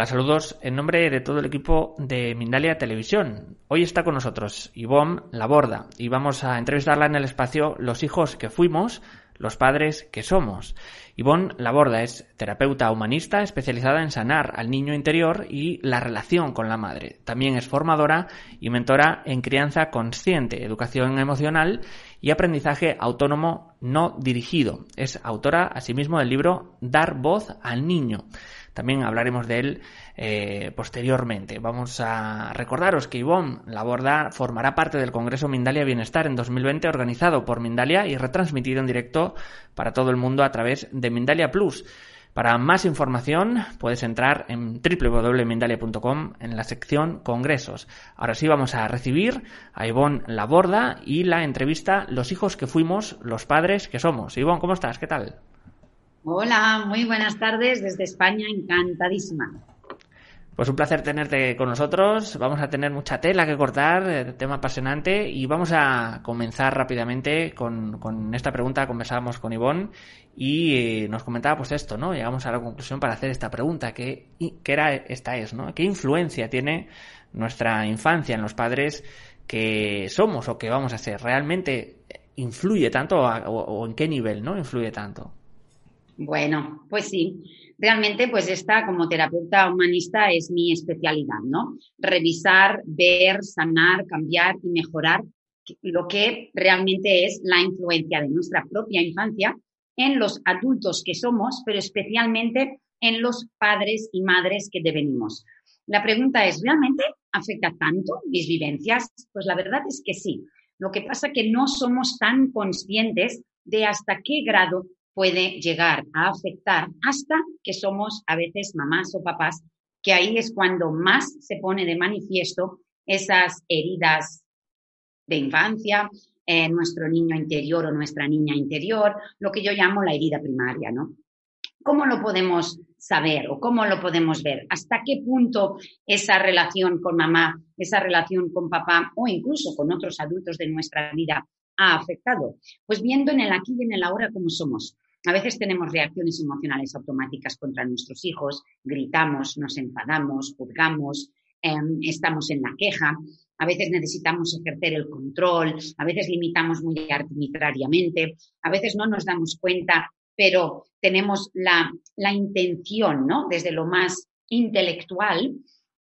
Hola, saludos en nombre de todo el equipo de Mindalia Televisión. Hoy está con nosotros Ivonne Laborda y vamos a entrevistarla en el espacio Los hijos que fuimos, los padres que somos. Ivonne Laborda es terapeuta humanista especializada en sanar al niño interior y la relación con la madre. También es formadora y mentora en crianza consciente, educación emocional y aprendizaje autónomo no dirigido. Es autora asimismo del libro Dar voz al niño. También hablaremos de él eh, posteriormente. Vamos a recordaros que Ivonne Laborda formará parte del Congreso Mindalia Bienestar en 2020 organizado por Mindalia y retransmitido en directo para todo el mundo a través de Mindalia Plus. Para más información puedes entrar en www.mindalia.com en la sección Congresos. Ahora sí vamos a recibir a Ivonne Laborda y la entrevista Los hijos que fuimos, los padres que somos. Ivonne, ¿cómo estás? ¿Qué tal? Hola, muy buenas tardes desde España, encantadísima. Pues un placer tenerte con nosotros. Vamos a tener mucha tela que cortar, eh, tema apasionante, y vamos a comenzar rápidamente con, esta pregunta. Conversábamos con Ivonne y eh, nos comentaba pues esto, ¿no? Llegamos a la conclusión para hacer esta pregunta, ¿qué, qué era esta es, ¿no? ¿Qué influencia tiene nuestra infancia en los padres que somos o que vamos a ser? ¿Realmente influye tanto o en qué nivel, ¿no? Influye tanto. Bueno, pues sí, realmente pues esta como terapeuta humanista es mi especialidad, ¿no? Revisar, ver, sanar, cambiar y mejorar lo que realmente es la influencia de nuestra propia infancia en los adultos que somos, pero especialmente en los padres y madres que devenimos. La pregunta es, ¿realmente afecta tanto mis vivencias? Pues la verdad es que sí. Lo que pasa es que no somos tan conscientes de hasta qué grado puede llegar a afectar hasta que somos a veces mamás o papás, que ahí es cuando más se pone de manifiesto esas heridas de infancia, en nuestro niño interior o nuestra niña interior, lo que yo llamo la herida primaria, ¿no? ¿Cómo lo podemos saber o cómo lo podemos ver? ¿Hasta qué punto esa relación con mamá, esa relación con papá o incluso con otros adultos de nuestra vida ha afectado? Pues viendo en el aquí y en el ahora cómo somos. A veces tenemos reacciones emocionales automáticas contra nuestros hijos, gritamos, nos enfadamos, juzgamos, em, estamos en la queja, a veces necesitamos ejercer el control, a veces limitamos muy arbitrariamente, a veces no nos damos cuenta, pero tenemos la, intención, ¿no? Desde lo más intelectual,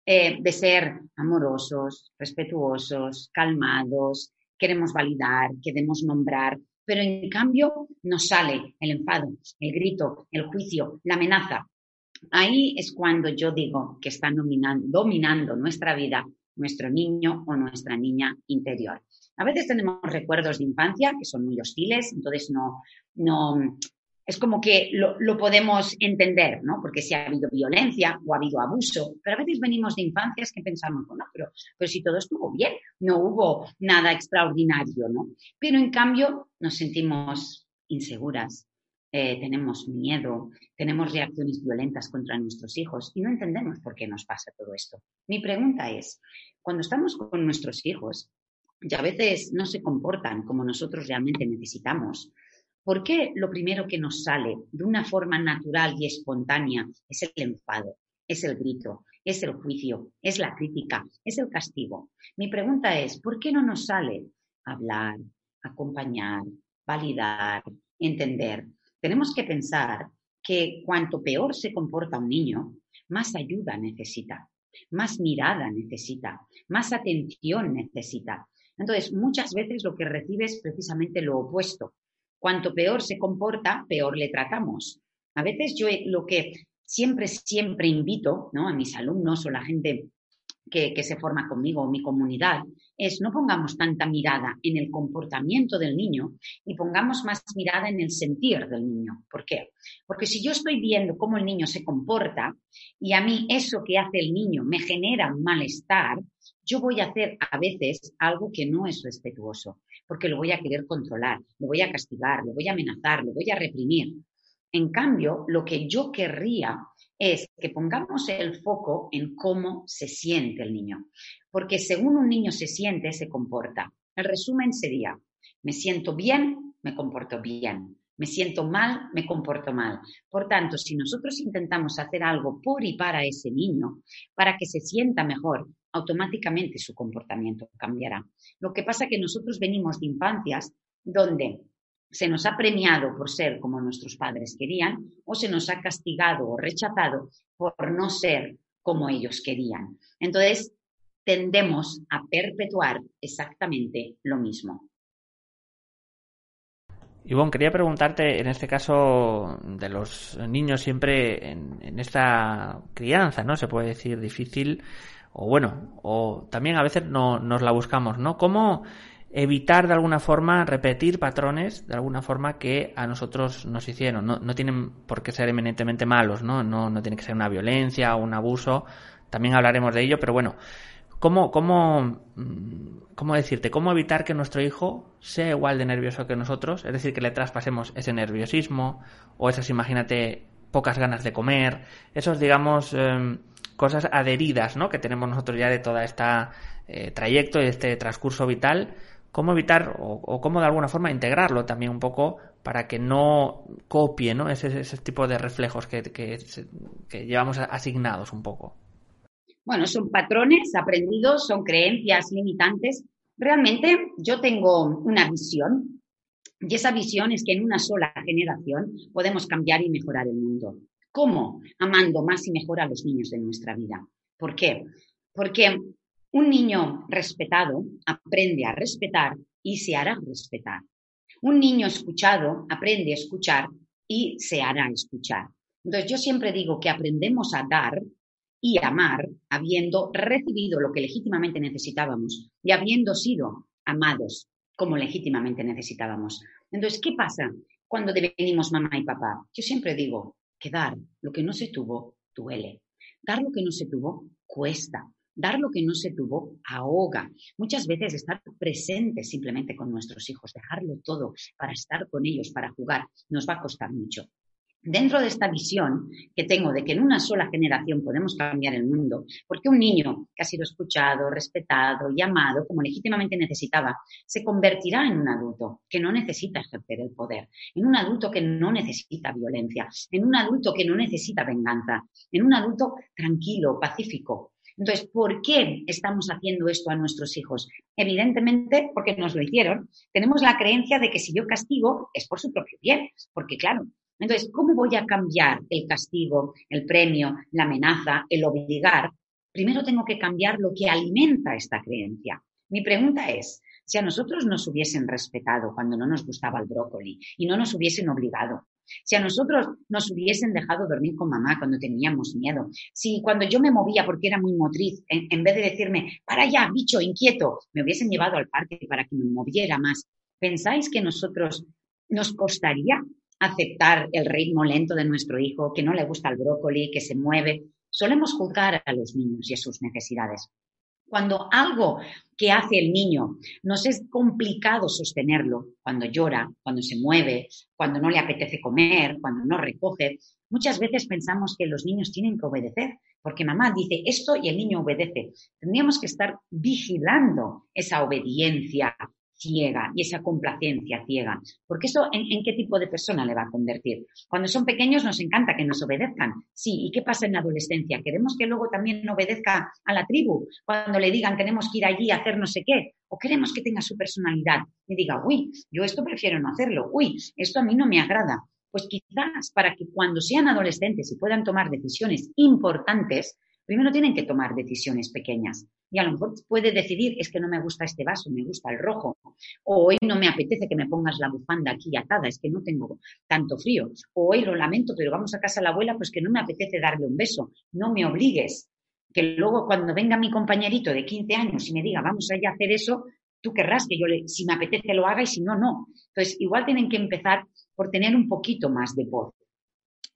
eh, de ser amorosos, respetuosos, calmados, queremos validar, queremos nombrar, pero en cambio nos sale el enfado, el grito, el juicio, la amenaza. Ahí es cuando yo digo que está dominando nuestra vida nuestro niño o nuestra niña interior. A veces tenemos recuerdos de infancia que son muy hostiles, entonces no, no, es como que lo, podemos entender, ¿no? Porque si ha habido violencia o ha habido abuso, pero a veces venimos de infancias que pensamos, bueno, pero, pero si todo estuvo bien, no hubo nada extraordinario, ¿no? Pero en cambio nos sentimos inseguras, eh, tenemos miedo, tenemos reacciones violentas contra nuestros hijos y no entendemos por qué nos pasa todo esto. Mi pregunta es, cuando estamos con nuestros hijos y a veces no se comportan como nosotros realmente necesitamos, ¿Por qué lo primero que nos sale de una forma natural y espontánea es el enfado, es el grito, es el juicio, es la crítica, es el castigo? Mi pregunta es, ¿por qué no nos sale hablar, acompañar, validar, entender? Tenemos que pensar que cuanto peor se comporta un niño, más ayuda necesita, más mirada necesita, más atención necesita. Entonces, muchas veces lo que recibe es precisamente lo opuesto. Cuanto peor se comporta, peor le tratamos. A veces yo lo que siempre, siempre invito ¿no? a mis alumnos o la gente que, que, se forma conmigo o mi comunidad es no pongamos tanta mirada en el comportamiento del niño y pongamos más mirada en el sentir del niño. ¿Por qué? Porque si yo estoy viendo cómo el niño se comporta y a mí eso que hace el niño me genera malestar, yo voy a hacer a veces algo que no es respetuoso porque lo voy a querer controlar, lo voy a castigar, lo voy a amenazar, lo voy a reprimir. En cambio, lo que yo querría es que pongamos el foco en cómo se siente el niño, porque según un niño se siente, se comporta. El resumen sería, me siento bien, me comporto bien, me siento mal, me comporto mal. Por tanto, si nosotros intentamos hacer algo por y para ese niño, para que se sienta mejor, automáticamente su comportamiento cambiará. Lo que pasa es que nosotros venimos de infancias donde se nos ha premiado por ser como nuestros padres querían o se nos ha castigado o rechazado por no ser como ellos querían. Entonces, tendemos a perpetuar exactamente lo mismo. Ivonne, quería preguntarte, en este caso de los niños siempre en, esta crianza, ¿no? Se puede decir difícil, o bueno, o también a veces no, nos la buscamos, ¿no? ¿Cómo evitar de alguna forma repetir patrones de alguna forma que a nosotros nos hicieron? No, no tienen por qué ser eminentemente malos, ¿no? ¿no? No tiene que ser una violencia o un abuso, también hablaremos de ello, pero bueno, ¿Cómo, cómo, mm, cómo decirte? ¿Cómo evitar que nuestro hijo sea igual de nervioso que nosotros? Es decir, que le traspasemos ese nerviosismo o esas, imagínate, pocas ganas de comer, esos, digamos, em, cosas adheridas, ¿no? Que tenemos nosotros ya de toda esta eh, trayecto y este transcurso vital. ¿Cómo evitar o, cómo de alguna forma integrarlo también un poco para que no copie, ¿no? Ese, ese tipo de reflejos que, que llevamos asignados un poco. Bueno, son patrones aprendidos, son creencias limitantes. Realmente yo tengo una visión y esa visión es que en una sola generación podemos cambiar y mejorar el mundo. ¿Cómo? Amando más y mejor a los niños de nuestra vida. ¿Por qué? Porque un niño respetado aprende a respetar y se hará respetar. Un niño escuchado aprende a escuchar y se hará escuchar. Entonces yo siempre digo que aprendemos a dar y amar habiendo recibido lo que legítimamente necesitábamos y habiendo sido amados como legítimamente necesitábamos. Entonces, ¿qué pasa cuando devenimos mamá y papá? Yo siempre digo que dar lo que no se tuvo duele. Dar lo que no se tuvo cuesta. Dar lo que no se tuvo ahoga. Muchas veces estar presentes simplemente con nuestros hijos, dejarlo todo para estar con ellos, para jugar, nos va a costar mucho. Dentro de esta visión que tengo de que en una sola generación podemos cambiar el mundo, porque un niño que ha sido escuchado, respetado y amado como legítimamente necesitaba, se convertirá en un adulto que no necesita ejercer el poder, en un adulto que no necesita violencia, en un adulto que no necesita venganza, en un adulto tranquilo, pacífico, entonces, ¿por qué estamos haciendo esto a nuestros hijos? Evidentemente, porque nos lo hicieron. Tenemos la creencia de que si yo castigo es por su propio bien, porque claro, entonces, ¿cómo voy a cambiar el castigo, el premio, la amenaza, el obligar? Primero tengo que cambiar lo que alimenta esta creencia. Mi pregunta es, si a nosotros nos hubiesen respetado cuando no nos gustaba el brócoli y no nos hubiesen obligado, si a nosotros nos hubiesen dejado dormir con mamá cuando teníamos miedo, si cuando yo me movía porque era muy motriz, en, en vez de decirme, para allá, bicho, inquieto, me hubiesen llevado al parque para que me moviera más, ¿pensáis que nosotros nos costaría aceptar el ritmo lento de nuestro hijo, que no le gusta el brócoli, que se mueve. Solemos juzgar a los niños y a sus necesidades. Cuando algo que hace el niño nos es complicado sostenerlo, cuando llora, cuando se mueve, cuando no le apetece comer, cuando no recoge, muchas veces pensamos que los niños tienen que obedecer, porque mamá dice esto y el niño obedece. Tendríamos que estar vigilando esa obediencia ciega y esa complacencia ciega. Porque eso, ¿en, qué tipo de persona le va a convertir? Cuando son pequeños nos encanta que nos obedezcan. Sí, ¿y qué pasa en la adolescencia? ¿Queremos que luego también obedezca a la tribu? Cuando le digan tenemos que ir allí a hacer no sé qué. ¿O queremos que tenga su personalidad y diga, uy, yo esto prefiero no hacerlo, uy, esto a mí no me agrada? Pues quizás para que cuando sean adolescentes y puedan tomar decisiones importantes, primero tienen que tomar decisiones pequeñas. Y a lo mejor puede decidir, es que no me gusta este vaso, me gusta el rojo. O hoy no me apetece que me pongas la bufanda aquí atada, es que no tengo tanto frío. O hoy lo lamento, pero vamos a casa a la abuela, pues que no me apetece darle un beso. No me obligues. Que luego cuando venga mi compañerito de 15 años y me diga, vamos allá a hacer eso, tú querrás que yo, le, si me apetece, lo haga y si no, no. Entonces, igual tienen que empezar por tener un poquito más de voz.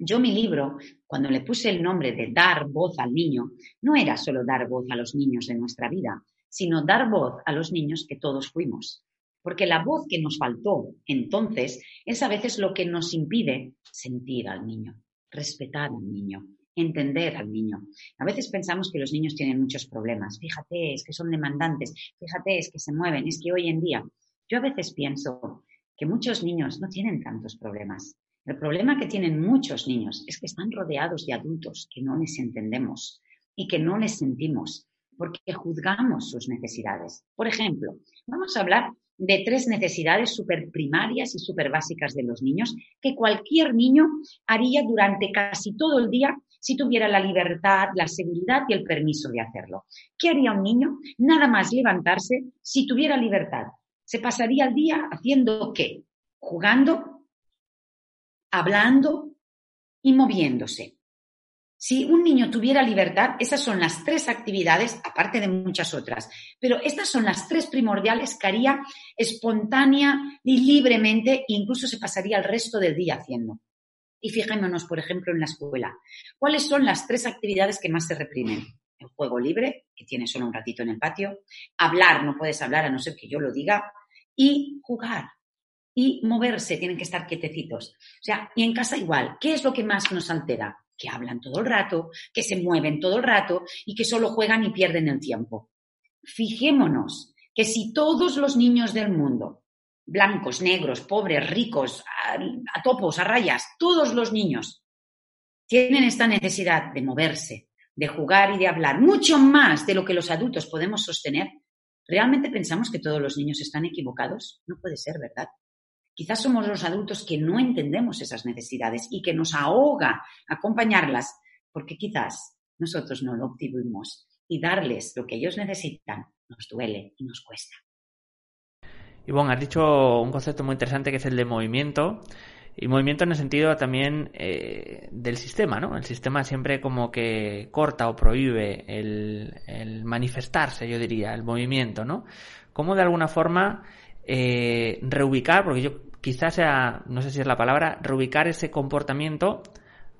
Yo mi libro, cuando le puse el nombre de dar voz al niño, no era solo dar voz a los niños de nuestra vida, sino dar voz a los niños que todos fuimos. Porque la voz que nos faltó entonces es a veces lo que nos impide sentir al niño, respetar al niño, entender al niño. A veces pensamos que los niños tienen muchos problemas. Fíjate, es que son demandantes, fíjate, es que se mueven, es que hoy en día. Yo a veces pienso que muchos niños no tienen tantos problemas. El problema que tienen muchos niños es que están rodeados de adultos que no les entendemos y que no les sentimos porque juzgamos sus necesidades. Por ejemplo, vamos a hablar de tres necesidades súper primarias y súper básicas de los niños que cualquier niño haría durante casi todo el día si tuviera la libertad, la seguridad y el permiso de hacerlo. ¿Qué haría un niño? Nada más levantarse si tuviera libertad. Se pasaría el día haciendo qué? Jugando, hablando y moviéndose. Si un niño tuviera libertad, esas son las tres actividades, aparte de muchas otras, pero estas son las tres primordiales que haría espontánea y libremente, incluso se pasaría el resto del día haciendo. Y fijémonos, por ejemplo, en la escuela. ¿Cuáles son las tres actividades que más se reprimen? El juego libre, que tiene solo un ratito en el patio. Hablar, no puedes hablar a no ser que yo lo diga. Y jugar. Y moverse, tienen que estar quietecitos. O sea, y en casa igual. ¿Qué es lo que más nos altera? que hablan todo el rato, que se mueven todo el rato y que solo juegan y pierden el tiempo. Fijémonos que si todos los niños del mundo, blancos, negros, pobres, ricos, a, topos, a rayas, todos los niños tienen esta necesidad de moverse, de jugar y de hablar, mucho más de lo que los adultos podemos sostener, ¿realmente pensamos que todos los niños están equivocados? No puede ser, ¿verdad? Quizás somos los adultos que no entendemos esas necesidades y que nos ahoga acompañarlas porque quizás nosotros no lo obtuvimos y darles lo que ellos necesitan nos duele y nos cuesta. Y bueno, has dicho un concepto muy interesante que es el de movimiento. Y movimiento en el sentido también eh, del sistema, ¿no? El sistema siempre como que corta o prohíbe el, el manifestarse, yo diría, el movimiento, ¿no? Cómo de alguna forma eh, reubicar, porque yo quizás sea, no sé si es la palabra, reubicar ese comportamiento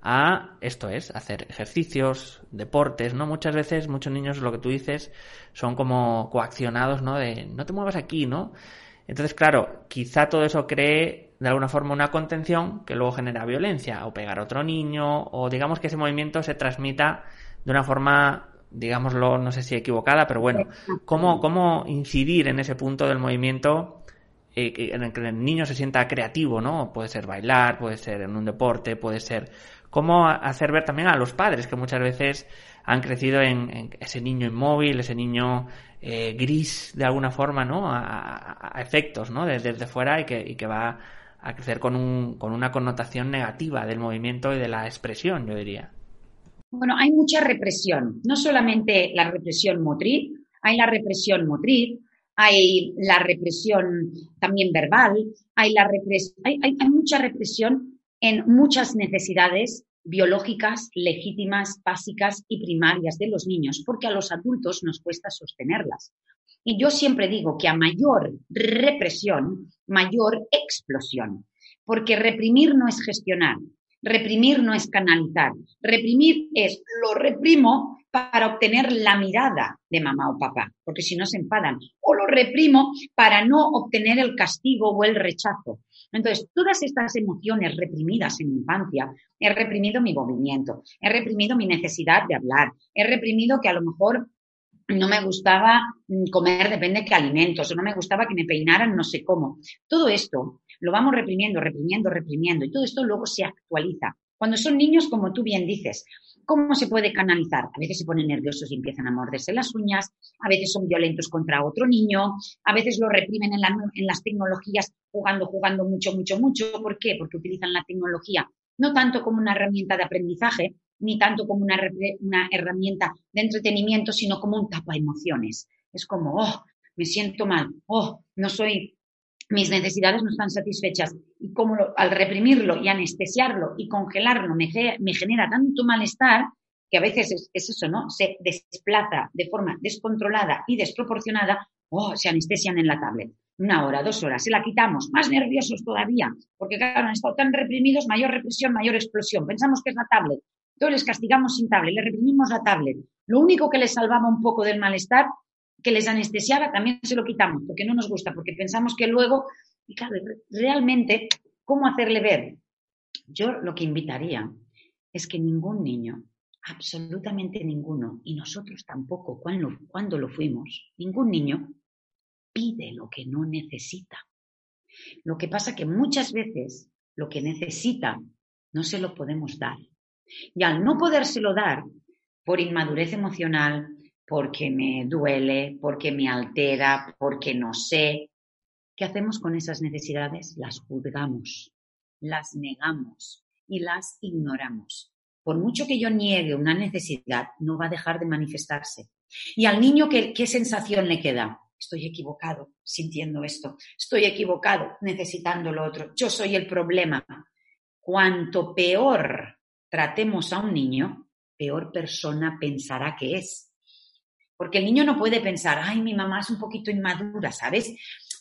a esto es, hacer ejercicios, deportes, ¿no? Muchas veces, muchos niños, lo que tú dices, son como coaccionados, ¿no? De no te muevas aquí, ¿no? Entonces, claro, quizá todo eso cree de alguna forma una contención que luego genera violencia, o pegar a otro niño, o digamos que ese movimiento se transmita de una forma, digámoslo, no sé si equivocada, pero bueno, cómo, cómo incidir en ese punto del movimiento eh, en el que el niño se sienta creativo, ¿no? Puede ser bailar, puede ser en un deporte, puede ser cómo hacer ver también a los padres que muchas veces han crecido en, ese niño inmóvil, ese niño eh, gris de alguna forma, ¿no? A, efectos, ¿no? Desde, fuera y que, y que va a crecer con, un, con una connotación negativa del movimiento y de la expresión, yo diría. Bueno, hay mucha represión, no solamente la represión motriz, hay la represión motriz, hay la represión también verbal, hay, la hay, hay, mucha represión en muchas necesidades biológicas, legítimas, básicas y primarias de los niños, porque a los adultos nos cuesta sostenerlas. Y yo siempre digo que a mayor represión, mayor explosión, porque reprimir no es gestionar, reprimir no es canalizar, reprimir es lo reprimo para obtener la mirada de mamá o papá, porque si no se enfadan. O lo reprimo para no obtener el castigo o el rechazo. Entonces, todas estas emociones reprimidas en mi infancia, he reprimido mi movimiento, he reprimido mi necesidad de hablar, he reprimido que a lo mejor no me gustaba mm, comer depende de qué alimentos, o no me gustaba que me peinaran no sé cómo. Todo esto lo vamos reprimiendo, reprimiendo, reprimiendo, y todo esto luego se actualiza. Cuando son niños, como tú bien dices, ¿Cómo se puede canalizar? A veces se ponen nerviosos y empiezan a morderse las uñas, a veces son violentos contra otro niño, a veces lo reprimen en, las tecnologías jugando, jugando mucho, mucho, mucho. ¿Por qué? Porque utilizan la tecnología no tanto como una herramienta de aprendizaje, ni tanto como una, herramienta de entretenimiento, sino como un tapa emociones. Es como, oh, me siento mal, oh, no soy mis necesidades no están satisfechas y como al reprimirlo y anestesiarlo y congelarlo me, genera tanto malestar que a veces es, eso, ¿no? Se desplaza de forma descontrolada y desproporcionada, oh, se anestesian en la tablet. Una hora, dos horas, se la quitamos, más nerviosos todavía, porque claro, han estado tan reprimidos, mayor represión, mayor explosión. Pensamos que es la tablet. Entonces les castigamos sin tablet, les reprimimos la tablet. Lo único que les salvaba un poco del malestar que les anestesiaba, también se lo quitamos, porque no nos gusta, porque pensamos que luego, y claro, realmente, ¿cómo hacerle ver? Yo lo que invitaría es que ningún niño, absolutamente ninguno, y nosotros tampoco cuando, cuando lo fuimos, ningún niño pide lo que no necesita. Lo que pasa que muchas veces lo que necesita no se lo podemos dar. Y al no podérselo dar, por inmadurez emocional, porque me duele, porque me altera, porque no sé, ¿qué hacemos con esas necesidades? Las juzgamos, las negamos y las ignoramos. Por mucho que yo niegue una necesidad, no va a dejar de manifestarse. Y al niño, ¿qué, qué sensación le queda? Estoy equivocado sintiendo esto. Estoy equivocado necesitando lo otro. Yo soy el problema. Cuanto peor tratemos a un niño, peor persona pensará que es. Porque el niño no puede pensar, ay, mi mamá es un poquito inmadura, ¿sabes?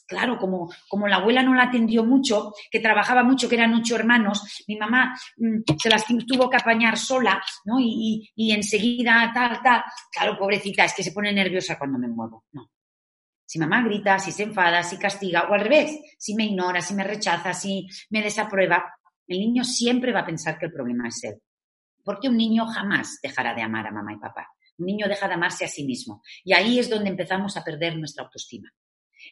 Claro, como, como la abuela no la atendió mucho, que trabajaba mucho, que eran ocho hermanos, mi mamá mm, se las tuvo que apañar sola, ¿no? Y, y, enseguida tal, tal. Claro, pobrecita, es que se pone nerviosa cuando me muevo. No. Si mamá grita, si se enfada, si castiga, o al revés, si me ignora, si me rechaza, si me desaprueba, el niño siempre va a pensar que el problema es él. Porque un niño jamás dejará de amar a mamá y papá. Un niño deja de amarse a sí mismo. Y ahí es donde empezamos a perder nuestra autoestima.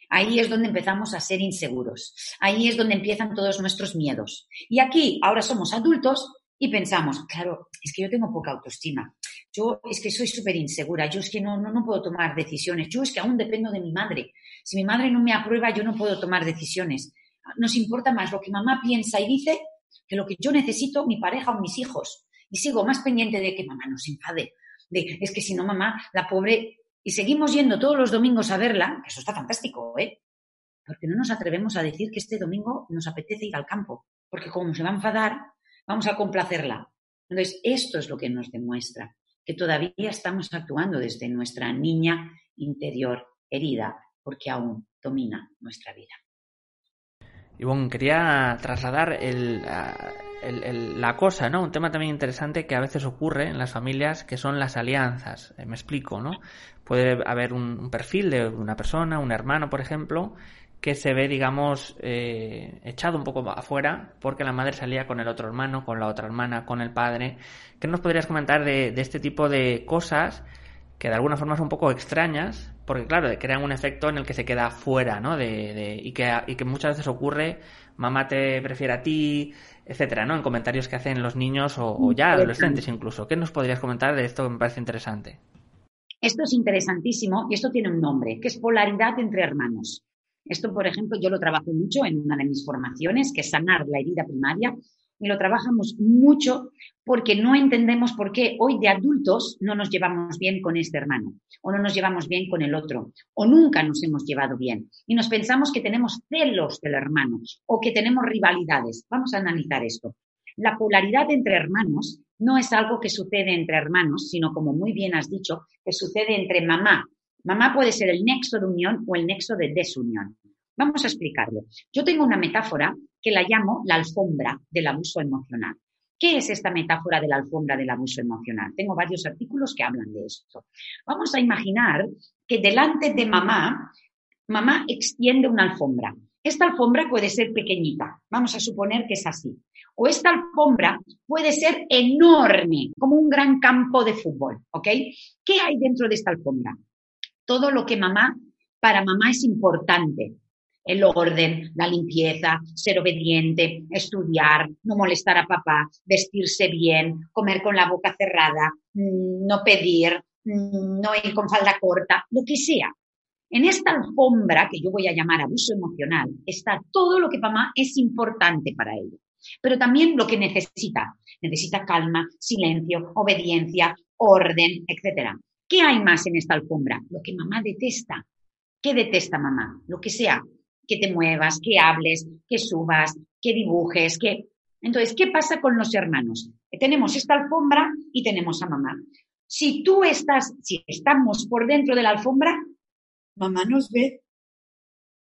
Ahí es donde empezamos a ser inseguros. Ahí es donde empiezan todos nuestros miedos. Y aquí, ahora somos adultos y pensamos, claro, es que yo tengo poca autoestima. Yo es que soy súper insegura. Yo es que no, no, no puedo tomar decisiones. Yo es que aún dependo de mi madre. Si mi madre no me aprueba, yo no puedo tomar decisiones. Nos importa más lo que mamá piensa y dice que lo que yo necesito, mi pareja o mis hijos y sigo más pendiente de que mamá no se enfade. De, es que si no, mamá, la pobre. Y seguimos yendo todos los domingos a verla, que eso está fantástico, ¿eh? Porque no nos atrevemos a decir que este domingo nos apetece ir al campo, porque como se va a enfadar, vamos a complacerla. Entonces, esto es lo que nos demuestra que todavía estamos actuando desde nuestra niña interior herida, porque aún domina nuestra vida. Y bueno, quería trasladar el, la cosa, ¿no? Un tema también interesante que a veces ocurre en las familias, que son las alianzas. Eh, me explico, ¿no? Puede haber un, perfil de una persona, un hermano, por ejemplo, que se ve, digamos, eh, echado un poco afuera porque la madre salía con el otro hermano, con la otra hermana, con el padre. ¿Qué nos podrías comentar de, de este tipo de cosas que de alguna forma son un poco extrañas, porque claro, crean un efecto en el que se queda fuera, ¿no? De, y, que, y que muchas veces ocurre, mamá te prefiere a ti, etcétera, ¿no? En comentarios que hacen los niños o, ya adolescentes incluso. ¿Qué nos podrías comentar de esto que me parece interesante? Esto es interesantísimo y esto tiene un nombre, que es polaridad entre hermanos. Esto, por ejemplo, yo lo trabajo mucho en una de mis formaciones, que es sanar la herida primaria, lo trabajamos mucho porque no entendemos por qué hoy de adultos no nos llevamos bien con este hermano o no nos llevamos bien con el otro o nunca nos hemos llevado bien y nos pensamos que tenemos celos del hermano o que tenemos rivalidades. Vamos a analizar esto. La polaridad entre hermanos no es algo que sucede entre hermanos, sino como muy bien has dicho, que sucede entre mamá. Mamá puede ser el nexo de unión o el nexo de desunión. Vamos a explicarlo. Yo tengo una metáfora que la llamo la alfombra del abuso emocional. ¿Qué es esta metáfora de la alfombra del abuso emocional? Tengo varios artículos que hablan de esto. Vamos a imaginar que delante de mamá, mamá extiende una alfombra. Esta alfombra puede ser pequeñita, vamos a suponer que es así. O esta alfombra puede ser enorme, como un gran campo de fútbol, ¿ok? ¿Qué hay dentro de esta alfombra? Todo lo que mamá, para mamá es importante el orden, la limpieza, ser obediente, estudiar, no molestar a papá, vestirse bien, comer con la boca cerrada, mm, no pedir, mm, no ir con falda corta, lo que sea. En esta alfombra, que yo voy a llamar abuso emocional, está todo lo que mamá es importante para ella, pero también lo que necesita. Necesita calma, silencio, obediencia, orden, etc. ¿Qué hay más en esta alfombra? Lo que mamá detesta. ¿Qué detesta mamá? Lo que sea, que te muevas, que hables, que subas, que dibujes, que... Entonces, ¿qué pasa con los hermanos? Tenemos esta alfombra y tenemos a mamá. Si tú estás, si estamos por dentro de la alfombra, mamá nos ve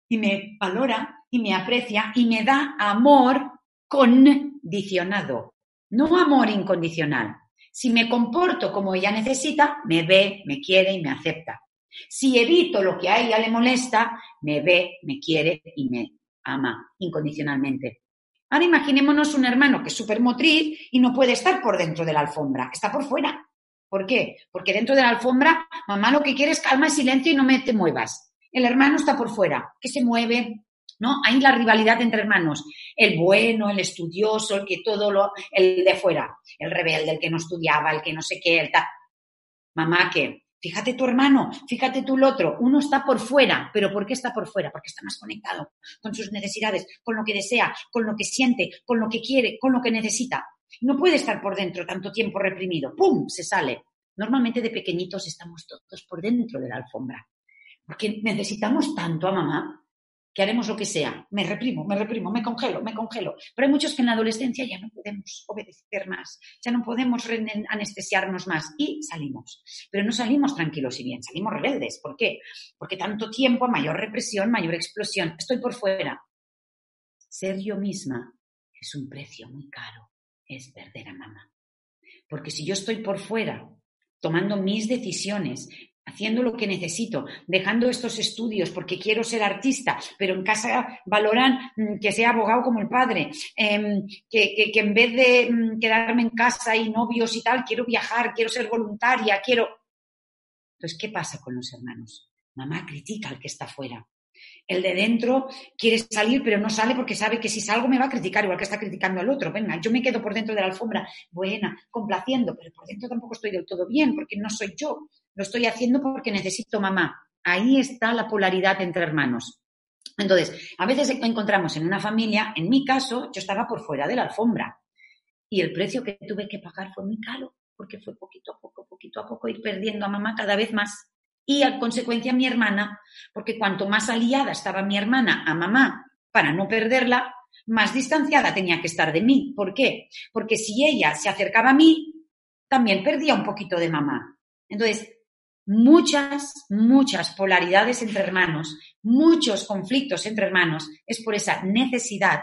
y me valora y me aprecia y me da amor condicionado, no amor incondicional. Si me comporto como ella necesita, me ve, me quiere y me acepta. Si evito lo que a ella le molesta, me ve, me quiere y me ama incondicionalmente. Ahora imaginémonos un hermano que es súper motriz y no puede estar por dentro de la alfombra, está por fuera. ¿Por qué? Porque dentro de la alfombra, mamá lo que quiere es calma y silencio y no me te muevas. El hermano está por fuera, que se mueve, ¿no? Hay la rivalidad entre hermanos, el bueno, el estudioso, el que todo lo, el de fuera, el rebelde, el que no estudiaba, el que no sé qué, el tal. Mamá, que Fíjate tu hermano, fíjate tú el otro. Uno está por fuera, pero ¿por qué está por fuera? Porque está más conectado con sus necesidades, con lo que desea, con lo que siente, con lo que quiere, con lo que necesita. No puede estar por dentro tanto tiempo reprimido. ¡Pum! Se sale. Normalmente de pequeñitos estamos todos por dentro de la alfombra. Porque necesitamos tanto a mamá que haremos lo que sea. Me reprimo, me reprimo, me congelo, me congelo. Pero hay muchos que en la adolescencia ya no podemos obedecer más, ya no podemos anestesiarnos más y salimos. Pero no salimos tranquilos y bien, salimos rebeldes. ¿Por qué? Porque tanto tiempo, mayor represión, mayor explosión. Estoy por fuera. Ser yo misma es un precio muy caro, es perder a mamá. Porque si yo estoy por fuera, tomando mis decisiones, haciendo lo que necesito, dejando estos estudios porque quiero ser artista, pero en casa valoran mm, que sea abogado como el padre, em, que, en vez de mm, quedarme en casa y novios y tal, quiero viajar, quiero ser voluntaria, quiero... Entonces, ¿qué pasa con los hermanos? Mamá critica al que está fuera. El de dentro quiere salir, pero no sale porque sabe que si salgo me va a criticar, igual que está criticando al otro. Venga, yo me quedo por dentro de la alfombra, buena, complaciendo, pero por dentro tampoco estoy del todo bien, porque no soy yo. Lo estoy haciendo porque necesito mamá. Ahí está la polaridad entre hermanos. Entonces, a veces encontramos en una familia, en mi caso, yo estaba por fuera de la alfombra y el precio que tuve que pagar fue muy caro, porque fue poquito a poco, poquito a poco ir perdiendo a mamá cada vez más y a consecuencia mi hermana, porque cuanto más aliada estaba mi hermana a mamá para no perderla, más distanciada tenía que estar de mí. ¿Por qué? Porque si ella se acercaba a mí, también perdía un poquito de mamá. Entonces, muchas, muchas polaridades entre hermanos, muchos conflictos entre hermanos, es por esa necesidad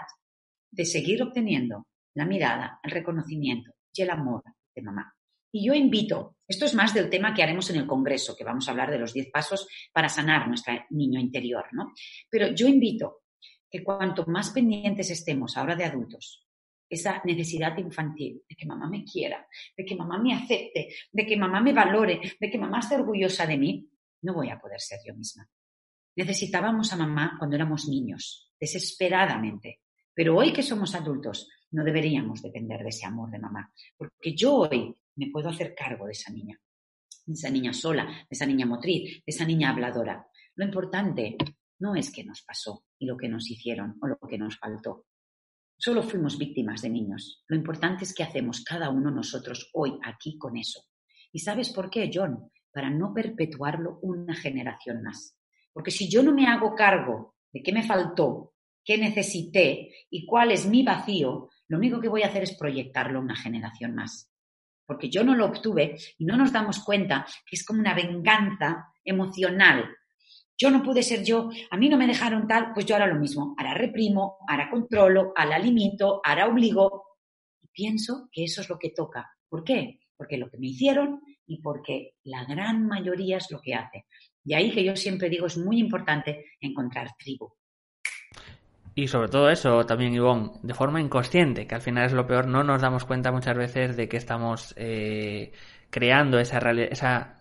de seguir obteniendo la mirada, el reconocimiento y el amor de mamá. Y yo invito, esto es más del tema que haremos en el Congreso, que vamos a hablar de los 10 pasos para sanar nuestro niño interior, ¿no? Pero yo invito que cuanto más pendientes estemos ahora de adultos, esa necesidad infantil de que mamá me quiera, de que mamá me acepte, de que mamá me valore, de que mamá esté orgullosa de mí, no voy a poder ser yo misma. Necesitábamos a mamá cuando éramos niños, desesperadamente. Pero hoy que somos adultos, no deberíamos depender de ese amor de mamá. Porque yo hoy me puedo hacer cargo de esa niña, de esa niña sola, de esa niña motriz, de esa niña habladora. Lo importante no es qué nos pasó y lo que nos hicieron o lo que nos faltó. Solo fuimos víctimas de niños. Lo importante es qué hacemos cada uno nosotros hoy aquí con eso. ¿Y sabes por qué, John? Para no perpetuarlo una generación más. Porque si yo no me hago cargo de qué me faltó, qué necesité y cuál es mi vacío, lo único que voy a hacer es proyectarlo una generación más porque yo no lo obtuve y no nos damos cuenta que es como una venganza emocional. Yo no pude ser yo, a mí no me dejaron tal, pues yo ahora lo mismo, ahora reprimo, ahora controlo, ahora limito, ahora obligo. Y pienso que eso es lo que toca. ¿Por qué? Porque lo que me hicieron y porque la gran mayoría es lo que hace. Y ahí que yo siempre digo es muy importante encontrar tribu. Y sobre todo eso también, Ivonne, de forma inconsciente, que al final es lo peor, no nos damos cuenta muchas veces de que estamos eh, creando esa, esa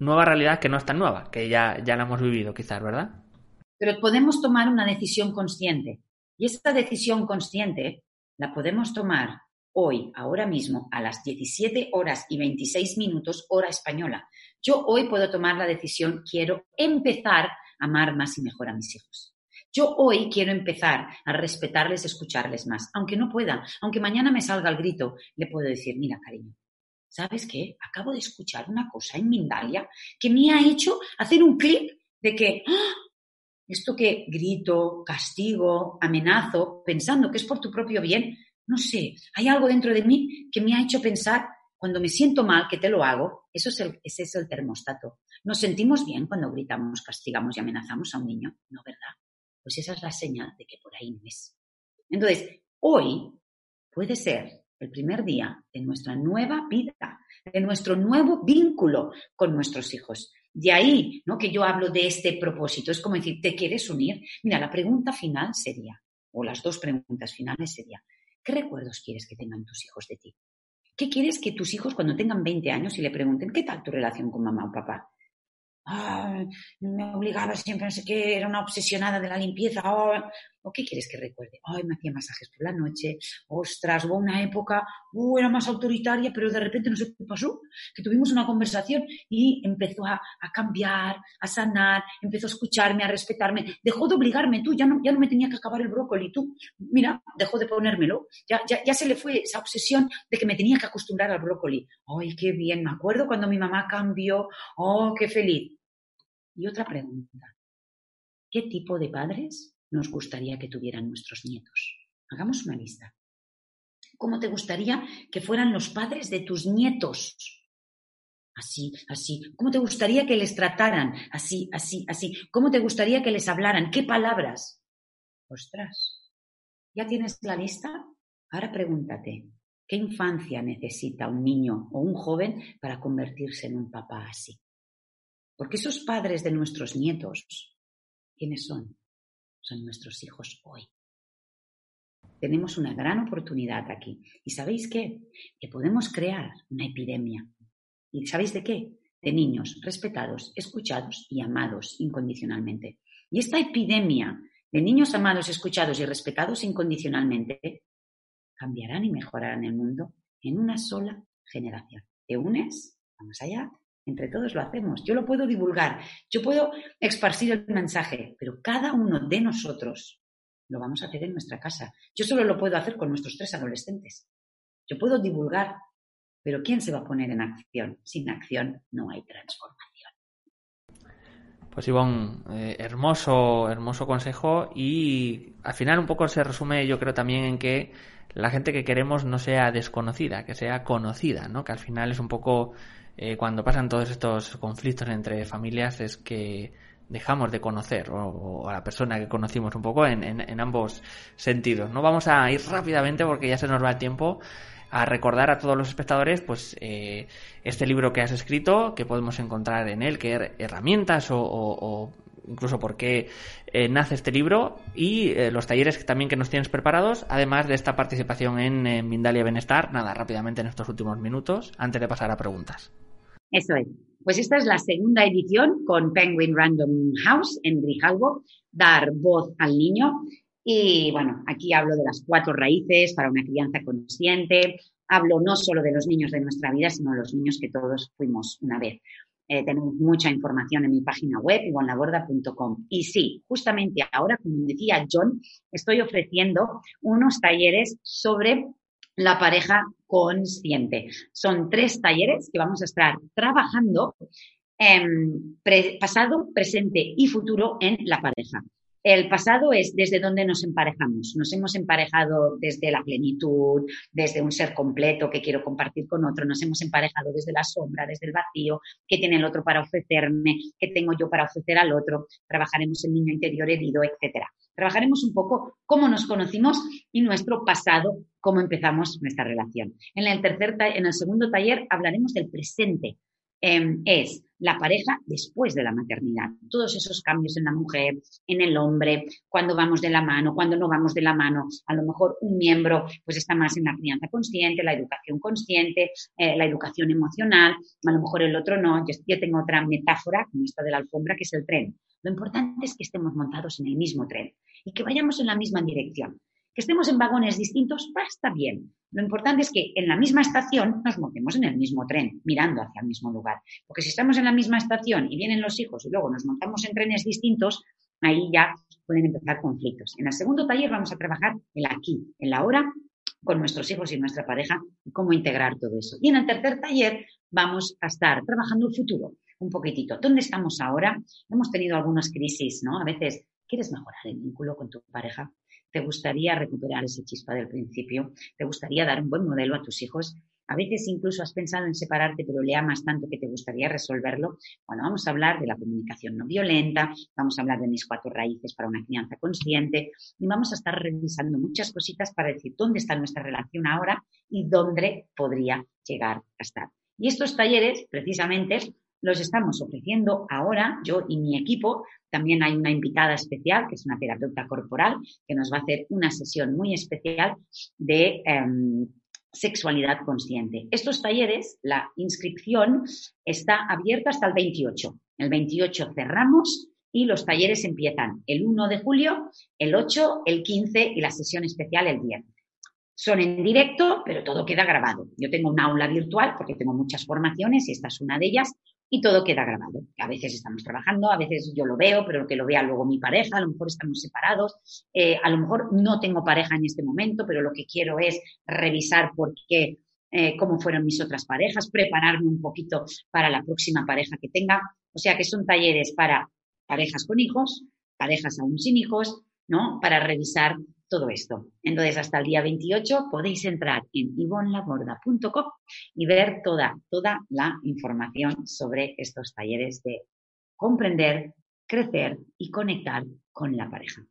nueva realidad que no es tan nueva, que ya, ya la hemos vivido quizás, ¿verdad? Pero podemos tomar una decisión consciente. Y esta decisión consciente la podemos tomar hoy, ahora mismo, a las 17 horas y 26 minutos, hora española. Yo hoy puedo tomar la decisión, quiero empezar a amar más y mejor a mis hijos. Yo hoy quiero empezar a respetarles, escucharles más, aunque no pueda, aunque mañana me salga el grito, le puedo decir, mira, cariño, ¿sabes qué? Acabo de escuchar una cosa en Mindalia que me ha hecho hacer un clic de que ¡ah! esto que grito, castigo, amenazo, pensando que es por tu propio bien, no sé, hay algo dentro de mí que me ha hecho pensar cuando me siento mal, que te lo hago, eso es el, ese es el termostato. ¿Nos sentimos bien cuando gritamos, castigamos y amenazamos a un niño? No, ¿verdad? Pues esa es la señal de que por ahí no es. Entonces, hoy puede ser el primer día de nuestra nueva vida, de nuestro nuevo vínculo con nuestros hijos. De ahí, ¿no? Que yo hablo de este propósito. Es como decir, ¿te quieres unir? Mira, la pregunta final sería, o las dos preguntas finales sería, ¿qué recuerdos quieres que tengan tus hijos de ti? ¿Qué quieres que tus hijos cuando tengan 20 años y le pregunten, ¿qué tal tu relación con mamá o papá? Me obligaba siempre, no sé qué, era una obsesionada de la limpieza. ¿O qué quieres que recuerde? Ay, me hacía masajes por la noche. Ostras, hubo una época, uh, era más autoritaria, pero de repente no sé qué pasó, que tuvimos una conversación y empezó a, cambiar, a sanar, empezó a escucharme, a respetarme. Dejó de obligarme tú, ya no, ya no me tenía que acabar el brócoli. Tú, mira, dejó de ponérmelo. Ya, ya, ya se le fue esa obsesión de que me tenía que acostumbrar al brócoli. Ay, qué bien, me acuerdo cuando mi mamá cambió. Oh, qué feliz. Y otra pregunta. ¿Qué tipo de padres nos gustaría que tuvieran nuestros nietos? Hagamos una lista. ¿Cómo te gustaría que fueran los padres de tus nietos? Así, así. ¿Cómo te gustaría que les trataran? Así, así, así. ¿Cómo te gustaría que les hablaran? ¿Qué palabras? Ostras, ¿ya tienes la lista? Ahora pregúntate, ¿qué infancia necesita un niño o un joven para convertirse en un papá así? Porque esos padres de nuestros nietos, ¿quiénes son? Son nuestros hijos hoy. Tenemos una gran oportunidad aquí. ¿Y sabéis qué? Que podemos crear una epidemia. ¿Y sabéis de qué? De niños respetados, escuchados y amados incondicionalmente. Y esta epidemia de niños amados, escuchados y respetados incondicionalmente cambiarán y mejorarán el mundo en una sola generación. ¿Te unes? Vamos allá. Entre todos lo hacemos. Yo lo puedo divulgar, yo puedo esparcir el mensaje, pero cada uno de nosotros lo vamos a hacer en nuestra casa. Yo solo lo puedo hacer con nuestros tres adolescentes. Yo puedo divulgar, pero ¿quién se va a poner en acción? Sin acción no hay transformación. Pues Ivonne, eh, hermoso, hermoso consejo y al final un poco se resume yo creo también en que la gente que queremos no sea desconocida, que sea conocida, ¿no? Que al final es un poco eh, cuando pasan todos estos conflictos entre familias es que dejamos de conocer o, a la persona que conocimos un poco en, ambos sentidos. No vamos a ir rápidamente porque ya se nos va el tiempo a recordar a todos los espectadores pues eh, este libro que has escrito que podemos encontrar en él que herramientas o, incluso por qué eh, nace este libro y los talleres también que nos tienes preparados, además de esta participación en Mindalia Bienestar. Nada, rápidamente en estos últimos minutos, antes de pasar a preguntas. Eso es. Pues esta es la segunda edición con Penguin Random House en Grijalbo, dar voz al niño. Y bueno, aquí hablo de las cuatro raíces para una crianza consciente. Hablo no solo de los niños de nuestra vida, sino de los niños que todos fuimos una vez. Eh, tenemos mucha información en mi página web, iguanlaborda.com. Y sí, justamente ahora, como decía John, estoy ofreciendo unos talleres sobre la pareja consciente. Son tres talleres que vamos a estar trabajando en pasado, presente y futuro en la pareja. El pasado es desde donde nos emparejamos. Nos hemos emparejado desde la plenitud, desde un ser completo que quiero compartir con otro. Nos hemos emparejado desde la sombra, desde el vacío, que tiene el otro para ofrecerme, que tengo yo para ofrecer al otro. Trabajaremos el niño interior herido, etcétera. Trabajaremos un poco cómo nos conocimos y nuestro pasado, cómo empezamos nuestra relación. En el tercer, en el segundo taller hablaremos del presente, Em, es la pareja después de la maternidad. Todos esos cambios en la mujer, en el hombre, cuando vamos de la mano, cuando no vamos de la mano. A lo mejor un miembro pues está más en la crianza consciente, la educación consciente, eh, la educación emocional. A lo mejor el otro no. Yo, yo tengo otra metáfora, como esta de la alfombra, que es el tren. Lo importante es que estemos montados en el mismo tren y que vayamos en la misma dirección. Que estemos en vagones distintos, va, está bien. Lo importante es que en la misma estación nos montemos en el mismo tren, mirando hacia el mismo lugar. Porque si estamos en la misma estación y vienen los hijos y luego nos montamos en trenes distintos, ahí ya pueden empezar conflictos. En el segundo taller vamos a trabajar el aquí, en la hora, con nuestros hijos y nuestra pareja, y cómo integrar todo eso. Y en el tercer taller vamos a estar trabajando el futuro, un poquitito. ¿Dónde estamos ahora? Hemos tenido algunas crisis, ¿no? A veces, ¿quieres mejorar el vínculo con tu pareja? ¿Te gustaría recuperar ese chispa del principio? ¿Te gustaría dar un buen modelo a tus hijos? A veces incluso has pensado en separarte, pero le amas tanto que te gustaría resolverlo. Bueno, vamos a hablar de la comunicación no violenta, vamos a hablar de mis cuatro raíces para una crianza consciente y vamos a estar revisando muchas cositas para decir dónde está nuestra relación ahora y dónde podría llegar a estar. Y estos talleres, precisamente, los estamos ofreciendo ahora, yo y mi equipo. También hay una invitada especial, que es una terapeuta corporal, que nos va a hacer una sesión muy especial de em, sexualidad consciente. Estos talleres, la inscripción está abierta hasta el 28. El 28 cerramos y los talleres empiezan el 1 de julio, el 8, el 15 y la sesión especial el 10. Son en directo, pero todo queda grabado. Yo tengo una aula virtual porque tengo muchas formaciones y esta es una de ellas y todo queda grabado. A veces estamos trabajando, a veces yo lo veo, pero que lo vea luego mi pareja, a lo mejor estamos separados, eh, a lo mejor no tengo pareja en este momento, pero lo que quiero es revisar por qué, eh, cómo fueron mis otras parejas, prepararme un poquito para la próxima pareja que tenga. O sea que son talleres para parejas con hijos, parejas aún sin hijos, ¿no? Para revisar todo esto. Entonces, hasta el día 28 podéis entrar en ivonlaborda.com y ver toda, toda la información sobre estos talleres de comprender, crecer y conectar con la pareja.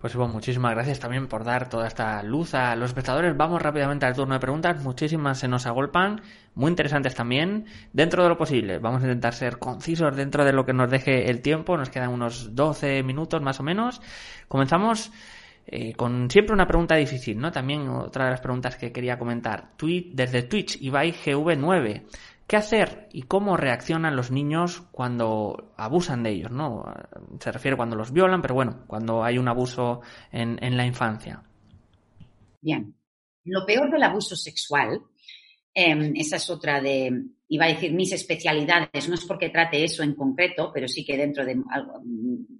Pues bueno, muchísimas gracias también por dar toda esta luz a los espectadores. Vamos rápidamente al turno de preguntas. Muchísimas se nos agolpan, muy interesantes también, dentro de lo posible. Vamos a intentar ser concisos dentro de lo que nos deje el tiempo. Nos quedan unos 12 minutos más o menos. Comenzamos eh, con siempre una pregunta difícil, ¿no? También otra de las preguntas que quería comentar. Desde Twitch, Ibai GV9. ¿Qué hacer y cómo reaccionan los niños cuando abusan de ellos? ¿no? Se refiere cuando los violan, pero bueno, cuando hay un abuso en, en la infancia. Bien, lo peor del abuso sexual, eh, esa es otra de, iba a decir mis especialidades, no es porque trate eso en concreto, pero sí que dentro de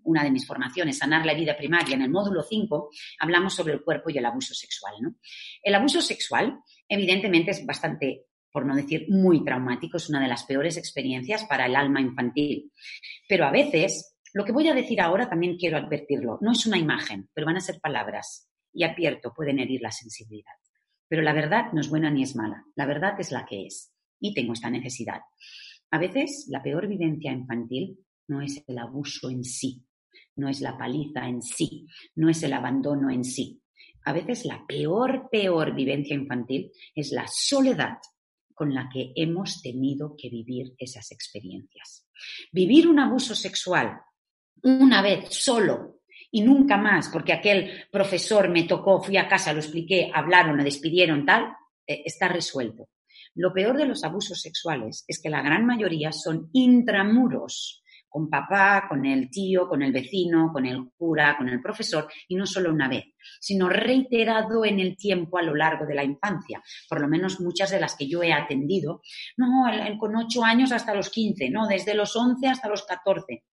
una de mis formaciones, Sanar la vida primaria, en el módulo 5, hablamos sobre el cuerpo y el abuso sexual. ¿no? El abuso sexual, evidentemente, es bastante por no decir muy traumático, es una de las peores experiencias para el alma infantil. Pero a veces, lo que voy a decir ahora también quiero advertirlo, no es una imagen, pero van a ser palabras y advierto, pueden herir la sensibilidad. Pero la verdad no es buena ni es mala, la verdad es la que es y tengo esta necesidad. A veces la peor vivencia infantil no es el abuso en sí, no es la paliza en sí, no es el abandono en sí. A veces la peor, peor vivencia infantil es la soledad con la que hemos tenido que vivir esas experiencias. Vivir un abuso sexual una vez solo y nunca más, porque aquel profesor me tocó, fui a casa, lo expliqué, hablaron, me despidieron, tal, eh, está resuelto. Lo peor de los abusos sexuales es que la gran mayoría son intramuros con papá, con el tío, con el vecino, con el cura, con el profesor, y no solo una vez, sino reiterado en el tiempo a lo largo de la infancia. Por lo menos muchas de las que yo he atendido, no, con ocho años hasta los quince, no, desde los once hasta los catorce.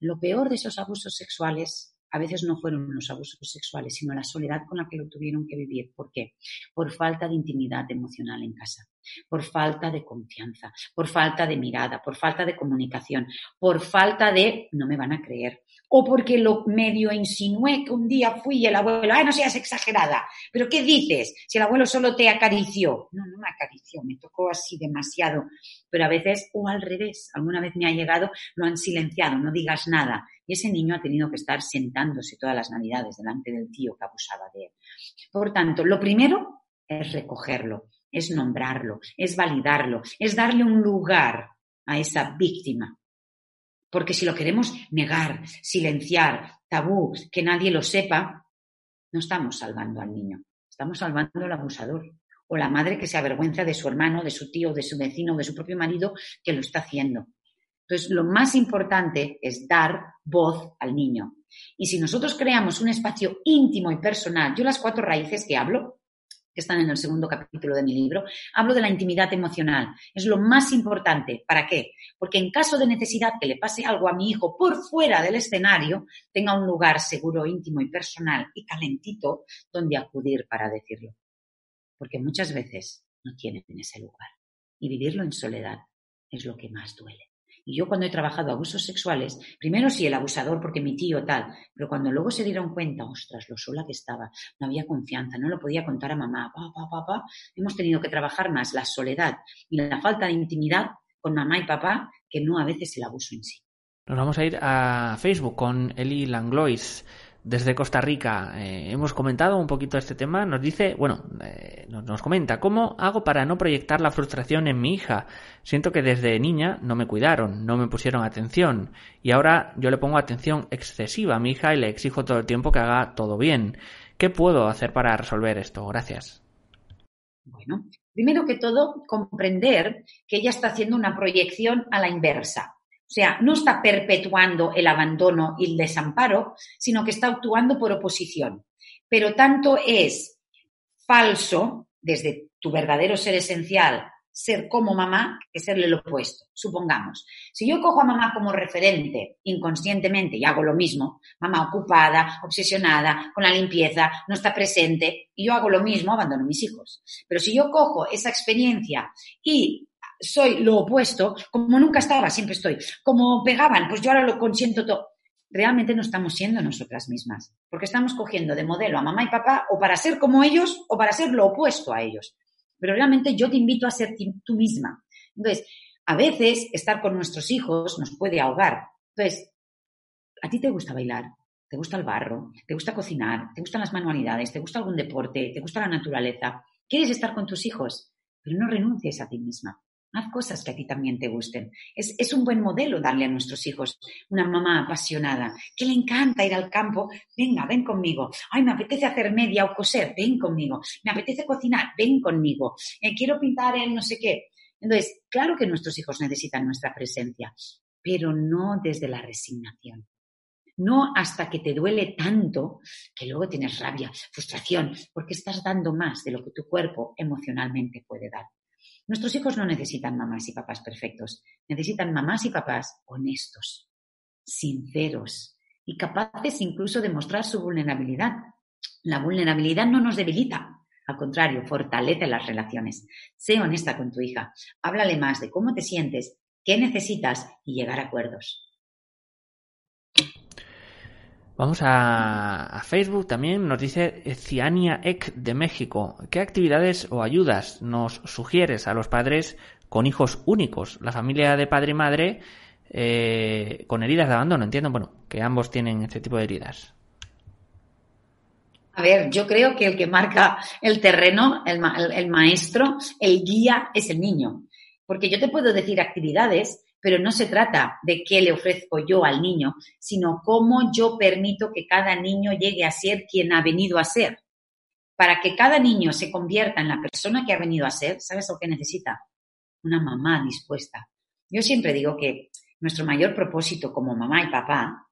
Lo peor de esos abusos sexuales a veces no fueron los abusos sexuales, sino la soledad con la que lo tuvieron que vivir. ¿Por qué? Por falta de intimidad emocional en casa, por falta de confianza, por falta de mirada, por falta de comunicación, por falta de, no me van a creer, o porque lo medio insinué que un día fui el abuelo, ay, no seas exagerada, pero ¿qué dices? Si el abuelo solo te acarició. No, no me acarició, me tocó así demasiado, pero a veces, o al revés, alguna vez me ha llegado, lo han silenciado, no digas nada. Y ese niño ha tenido que estar sentándose todas las navidades delante del tío que abusaba de él. Por tanto, lo primero es recogerlo, es nombrarlo, es validarlo, es darle un lugar a esa víctima. Porque si lo queremos negar, silenciar, tabú, que nadie lo sepa, no estamos salvando al niño, estamos salvando al abusador o la madre que se avergüenza de su hermano, de su tío, de su vecino, de su propio marido que lo está haciendo. Entonces, lo más importante es dar voz al niño. Y si nosotros creamos un espacio íntimo y personal, yo las cuatro raíces que hablo, que están en el segundo capítulo de mi libro, hablo de la intimidad emocional. Es lo más importante. ¿Para qué? Porque en caso de necesidad que le pase algo a mi hijo por fuera del escenario, tenga un lugar seguro, íntimo y personal y calentito donde acudir para decirlo. Porque muchas veces no tienen ese lugar. Y vivirlo en soledad es lo que más duele. Y yo cuando he trabajado abusos sexuales, primero sí el abusador porque mi tío tal, pero cuando luego se dieron cuenta, ostras, lo sola que estaba, no había confianza, no lo podía contar a mamá, papá, papá, hemos tenido que trabajar más la soledad y la falta de intimidad con mamá y papá que no a veces el abuso en sí. Nos vamos a ir a Facebook con Eli Langlois desde Costa Rica eh, hemos comentado un poquito este tema. Nos dice, bueno, eh, nos, comenta, ¿cómo hago para no proyectar la frustración en mi hija? Siento que desde niña no me cuidaron, no me pusieron atención y ahora yo le pongo atención excesiva a mi hija y le exijo todo el tiempo que haga todo bien. ¿Qué puedo hacer para resolver esto? Gracias. Bueno, primero que todo, comprender que ella está haciendo una proyección a la inversa. O sea, no está perpetuando el abandono y el desamparo, sino que está actuando por oposición. Pero tanto es falso, desde tu verdadero ser esencial, ser como mamá que serle lo opuesto. Supongamos, si yo cojo a mamá como referente inconscientemente y hago lo mismo, mamá ocupada, obsesionada con la limpieza, no está presente, y yo hago lo mismo, abandono a mis hijos. Pero si yo cojo esa experiencia y soy lo opuesto, como nunca estaba, siempre estoy, como pegaban, pues yo ahora lo consiento todo. Realmente no estamos siendo nosotras mismas, porque estamos cogiendo de modelo a mamá y papá o para ser como ellos o para ser lo opuesto a ellos pero realmente yo te invito a ser tú misma. Entonces, a veces estar con nuestros hijos nos puede ahogar. Entonces, ¿a ti te gusta bailar? ¿Te gusta el barro? ¿Te gusta cocinar? ¿Te gustan las manualidades? ¿Te gusta algún deporte? ¿Te gusta la naturaleza? ¿Quieres estar con tus hijos? Pero no renuncies a ti misma. Haz cosas que a ti también te gusten. Es, un buen modelo darle a nuestros hijos una mamá apasionada, que le encanta ir al campo. Venga, ven conmigo. Ay, me apetece hacer media o coser. Ven conmigo. Me apetece cocinar. Ven conmigo. Eh, quiero pintar en no sé qué. Entonces, claro que nuestros hijos necesitan nuestra presencia, pero no desde la resignación. No hasta que te duele tanto que luego tienes rabia, frustración, porque estás dando más de lo que tu cuerpo emocionalmente puede dar. Nuestros hijos no necesitan mamás y papás perfectos, necesitan mamás y papás honestos, sinceros y capaces incluso de mostrar su vulnerabilidad. La vulnerabilidad no nos debilita, al contrario, fortalece las relaciones. Sé honesta con tu hija, háblale más de cómo te sientes, qué necesitas y llegar a acuerdos. Vamos a, Facebook también, nos dice Ciania Ek de México. ¿Qué actividades o ayudas nos sugieres a los padres con hijos únicos? La familia de padre y madre eh, con heridas de abandono. Entiendo, bueno, que ambos tienen este tipo de heridas. A ver, yo creo que el que marca el terreno, el, el maestro, el guía, es el niño. Porque yo te puedo decir actividades pero no se trata de qué le ofrezco yo al niño, sino cómo yo permito que cada niño llegue a ser quien ha venido a ser. Para que cada niño se convierta en la persona que ha venido a ser, ¿sabes lo que necesita? Una mamá dispuesta. Yo siempre digo que nuestro mayor propósito como mamá y papá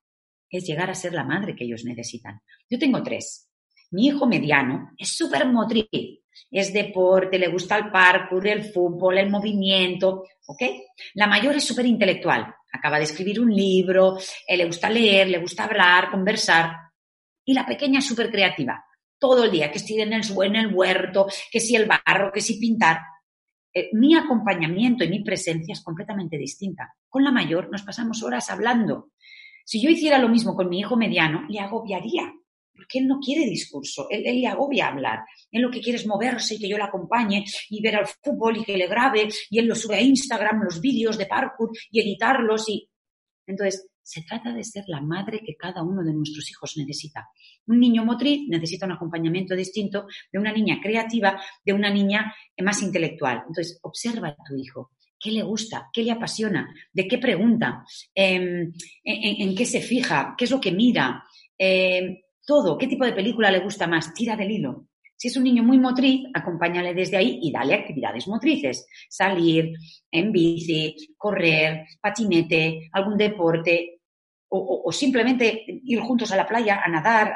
es llegar a ser la madre que ellos necesitan. Yo tengo tres. Mi hijo mediano es súper motriz, es deporte, le gusta el parkour, el fútbol, el movimiento, ¿ok? La mayor es súper intelectual, acaba de escribir un libro, eh, le gusta leer, le gusta hablar, conversar. Y la pequeña es súper creativa, todo el día, que el, en el huerto, que si el barro, que si pintar. Eh, mi acompañamiento y mi presencia es completamente distinta. Con la mayor nos pasamos horas hablando. Si yo hiciera lo mismo con mi hijo mediano, le agobiaría porque él no quiere discurso, él, le agobia hablar, él lo que quiere es moverse y que yo le acompañe y ver al fútbol y que le grabe y él lo sube a Instagram, los vídeos de parkour y editarlos y... Entonces, se trata de ser la madre que cada uno de nuestros hijos necesita. Un niño motriz necesita un acompañamiento distinto de una niña creativa, de una niña más intelectual. Entonces, observa a tu hijo. ¿Qué le gusta? ¿Qué le apasiona? ¿De qué pregunta? Em, en, qué se fija? ¿Qué es lo que mira? Em, todo, qué tipo de película le gusta más, tira del hilo. Si es un niño muy motriz, acompáñale desde ahí y dale actividades motrices. Salir en bici, correr, patinete, algún deporte o, simplemente ir juntos a la playa a nadar.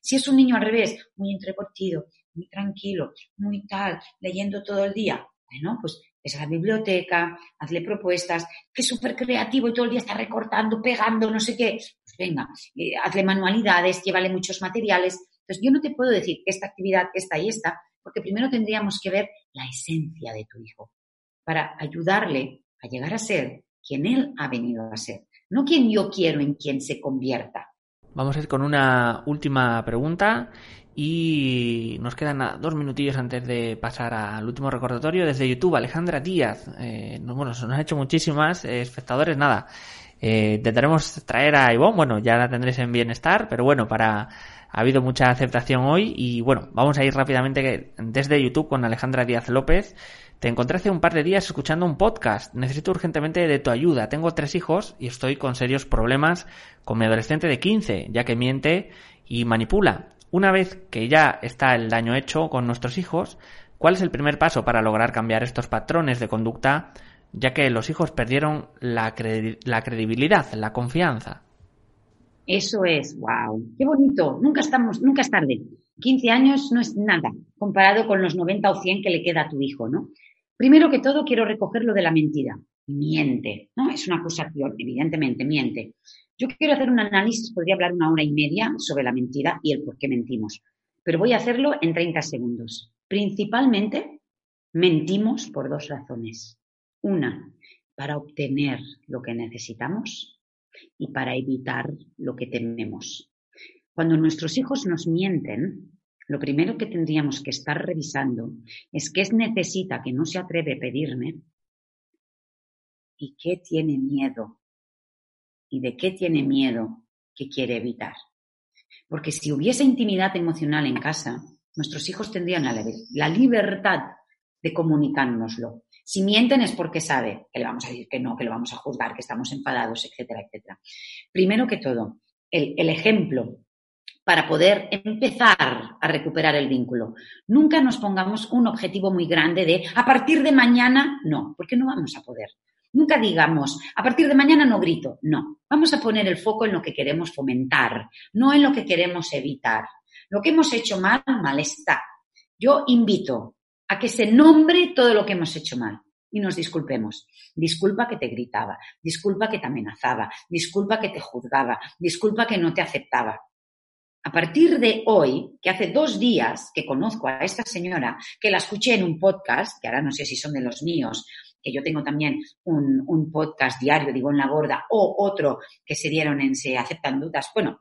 Si es un niño al revés, muy entrecortido, muy tranquilo, muy tal, leyendo todo el día, bueno, pues es a la biblioteca, hazle propuestas, que es súper creativo y todo el día está recortando, pegando, no sé qué, venga, eh, hazle manualidades, llévale muchos materiales. Entonces, yo no te puedo decir esta actividad, esta y esta, porque primero tendríamos que ver la esencia de tu hijo para ayudarle a llegar a ser quien él ha venido a ser, no quien yo quiero en quien se convierta. Vamos a ir con una última pregunta y nos quedan dos minutillos antes de pasar al último recordatorio desde YouTube. Alejandra Díaz, eh, bueno, nos ha hecho muchísimas eh, espectadores, nada. Eh, intentaremos traer a Ivonne, bueno, ya la tendréis en bienestar, pero bueno, para ha habido mucha aceptación hoy y bueno, vamos a ir rápidamente desde YouTube con Alejandra Díaz López. Te encontré hace un par de días escuchando un podcast. Necesito urgentemente de tu ayuda. Tengo tres hijos y estoy con serios problemas con mi adolescente de 15, ya que miente y manipula. Una vez que ya está el daño hecho con nuestros hijos, ¿cuál es el primer paso para lograr cambiar estos patrones de conducta ya que los hijos perdieron la, credibilidad, la confianza. Eso es, wow, qué bonito, nunca estamos, nunca es tarde. 15 años no es nada comparado con los 90 o 100 que le queda a tu hijo, ¿no? Primero que todo, quiero recoger lo de la mentira. Miente, ¿no? Es una acusación, evidentemente, miente. Yo quiero hacer un análisis, podría hablar una hora y media sobre la mentira y el por qué mentimos, pero voy a hacerlo en 30 segundos. Principalmente, mentimos por dos razones. Una, para obtener lo que necesitamos y para evitar lo que tememos. Cuando nuestros hijos nos mienten, lo primero que tendríamos que estar revisando es qué necesita que no se atreve a pedirme y qué tiene miedo y de qué tiene miedo que quiere evitar. Porque si hubiese intimidad emocional en casa, nuestros hijos tendrían la, libertad de comunicárnoslo. Si mienten es porque sabe que le vamos a decir que no, que lo vamos a juzgar, que estamos enfadados, etcétera, etcétera. Primero que todo, el ejemplo para poder empezar a recuperar el vínculo. Nunca nos pongamos un objetivo muy grande de a partir de mañana, no, porque no vamos a poder. Nunca digamos, a partir de mañana no grito, no. Vamos a poner el foco en lo que queremos fomentar, no en lo que queremos evitar. Lo que hemos hecho mal, mal está. Yo invito a que se nombre todo lo que hemos hecho mal y nos disculpemos. Disculpa que te gritaba, disculpa que te amenazaba, disculpa que te juzgaba, disculpa que no te aceptaba. A partir de hoy, que hace dos días que conozco a esta señora, que la escuché en un podcast, que ahora no sé si son de los míos, que yo tengo también un, podcast diario, digo en la borda, o otro que se dieron en Se aceptan dudas. Bueno,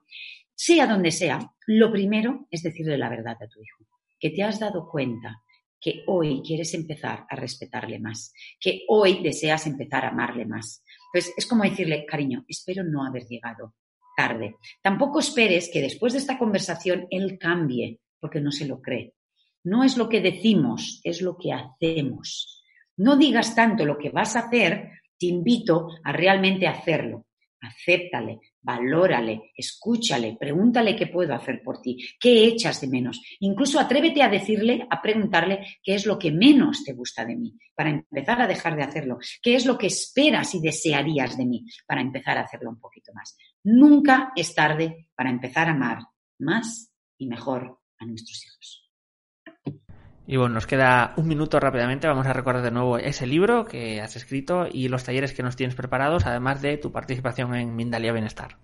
sea donde sea, lo primero es decirle la verdad a tu hijo, que te has dado cuenta que hoy quieres empezar a respetarle más, que hoy deseas empezar a amarle más. Pues es como decirle, cariño, espero no haber llegado tarde. Tampoco esperes que después de esta conversación él cambie, porque no se lo cree. No es lo que decimos, es lo que hacemos. No digas tanto lo que vas a hacer, te invito a realmente hacerlo. Acéptale, valórale, escúchale, pregúntale qué puedo hacer por ti, qué echas de menos. Incluso atrévete a decirle, a preguntarle qué es lo que menos te gusta de mí, para empezar a dejar de hacerlo. ¿Qué es lo que esperas y desearías de mí, para empezar a hacerlo un poquito más? Nunca es tarde para empezar a amar más y mejor a nuestros hijos. Y bueno, nos queda un minuto rápidamente. Vamos a recordar de nuevo ese libro que has escrito y los talleres que nos tienes preparados, además de tu participación en Mindalia Bienestar.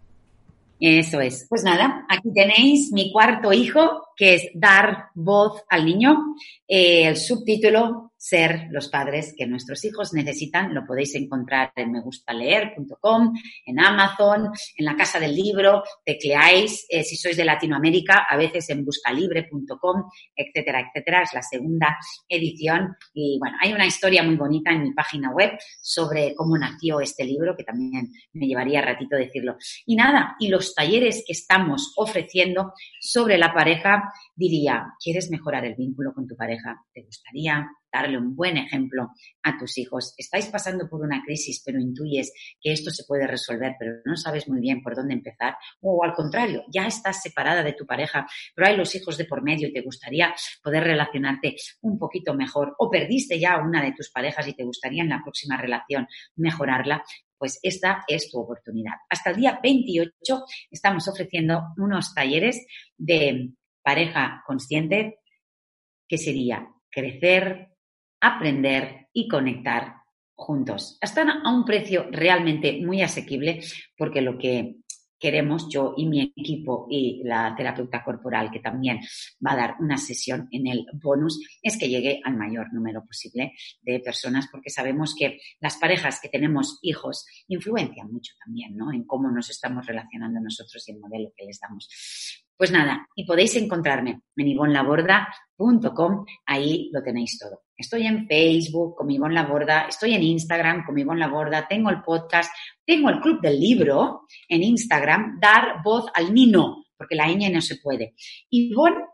Eso es. Pues nada, aquí tenéis mi cuarto hijo, que es Dar voz al niño. Eh, el subtítulo ser los padres que nuestros hijos necesitan. Lo podéis encontrar en megustaleer.com, en Amazon, en la Casa del Libro, tecleáis, eh, si sois de Latinoamérica, a veces en buscalibre.com, etcétera, etcétera. Es la segunda edición y bueno, hay una historia muy bonita en mi página web sobre cómo nació este libro, que también me llevaría ratito decirlo. Y nada, y los talleres que estamos ofreciendo sobre la pareja, diría, ¿quieres mejorar el vínculo con tu pareja? ¿Te gustaría darle un buen ejemplo a tus hijos. Estáis pasando por una crisis, pero intuyes que esto se puede resolver, pero no sabes muy bien por dónde empezar. O al contrario, ya estás separada de tu pareja, pero hay los hijos de por medio y te gustaría poder relacionarte un poquito mejor. O perdiste ya una de tus parejas y te gustaría en la próxima relación mejorarla pues esta es tu oportunidad. Hasta el día 28 estamos ofreciendo unos talleres de pareja consciente, que sería crecer, aprender y conectar juntos. Están a un precio realmente muy asequible porque lo que queremos yo y mi equipo y la terapeuta corporal que también va a dar una sesión en el bonus es que llegue al mayor número posible de personas porque sabemos que las parejas que tenemos hijos influencian mucho también ¿no? en cómo nos estamos relacionando nosotros y el modelo que les damos. Pues nada, y podéis encontrarme en ivonlaborda.com, ahí lo tenéis todo. Estoy en Facebook con Ivonne Laborda, estoy en Instagram con Ivonne Laborda, tengo el podcast, tengo el club del libro en Instagram, dar voz al nino, porque la ñ no se puede. Ivonne,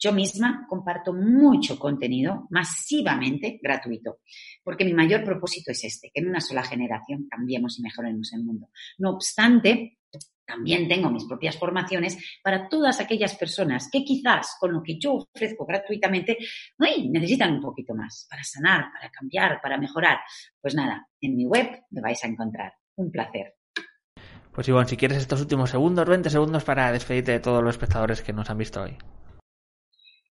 yo misma comparto mucho contenido masivamente gratuito, porque mi mayor propósito es este, que en una sola generación cambiemos y mejoremos el mundo. No obstante, también tengo mis propias formaciones para todas aquellas personas que quizás con lo que yo ofrezco gratuitamente, necesitan un poquito más para sanar, para cambiar, para mejorar. Pues nada, en mi web me vais a encontrar. Un placer. Pues Ivonne, si quieres estos últimos segundos, 20 segundos para despedirte de todos los espectadores que nos han visto hoy.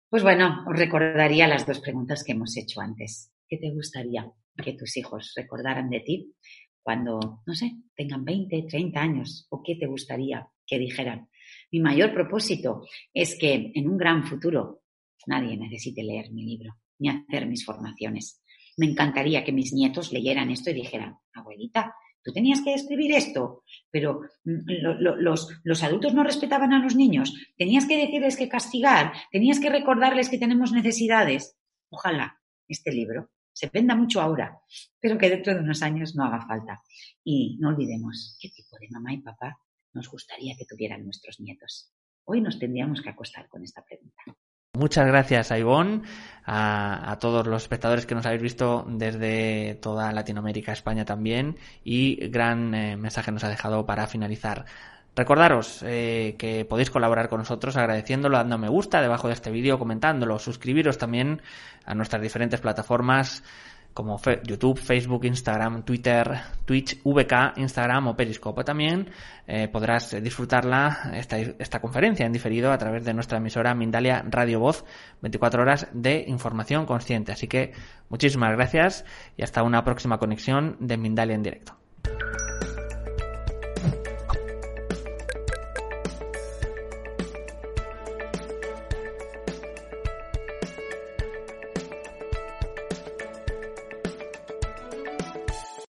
Pues bueno, os recordaría las dos preguntas que hemos hecho antes. ¿Qué te gustaría que tus hijos recordaran de ti cuando, no sé, tengan 20, 30 años? ¿O qué te gustaría que dijeran? Mi mayor propósito es que en un gran futuro nadie necesite leer mi libro ni hacer mis formaciones. Me encantaría que mis nietos leyeran esto y dijeran, abuelita, tú tenías que escribir esto, pero mm, los, los, adultos no respetaban a los niños, tenías que decirles que castigar, tenías que recordarles que tenemos necesidades. Ojalá este libro se venda mucho ahora, pero que dentro de unos años no haga falta. Y no olvidemos qué tipo de mamá y papá nos gustaría que tuvieran nuestros nietos. Hoy nos tendríamos que acostar con esta pregunta. Muchas gracias a Ivonne, a, todos los espectadores que nos habéis visto desde toda Latinoamérica, España también, y gran eh, mensaje nos ha dejado para finalizar. Recordaros eh, que podéis colaborar con nosotros agradeciéndolo, dando me gusta debajo de este vídeo, comentándolo, suscribiros también a nuestras diferentes plataformas como YouTube, Facebook, Instagram, Twitter, Twitch, VK, Instagram o Periscope. También eh, podrás disfrutarla, esta, esta conferencia en diferido a través de nuestra emisora Mindalia Radio Voz, 24 horas de información consciente. Así que muchísimas gracias y hasta una próxima conexión de Mindalia en directo.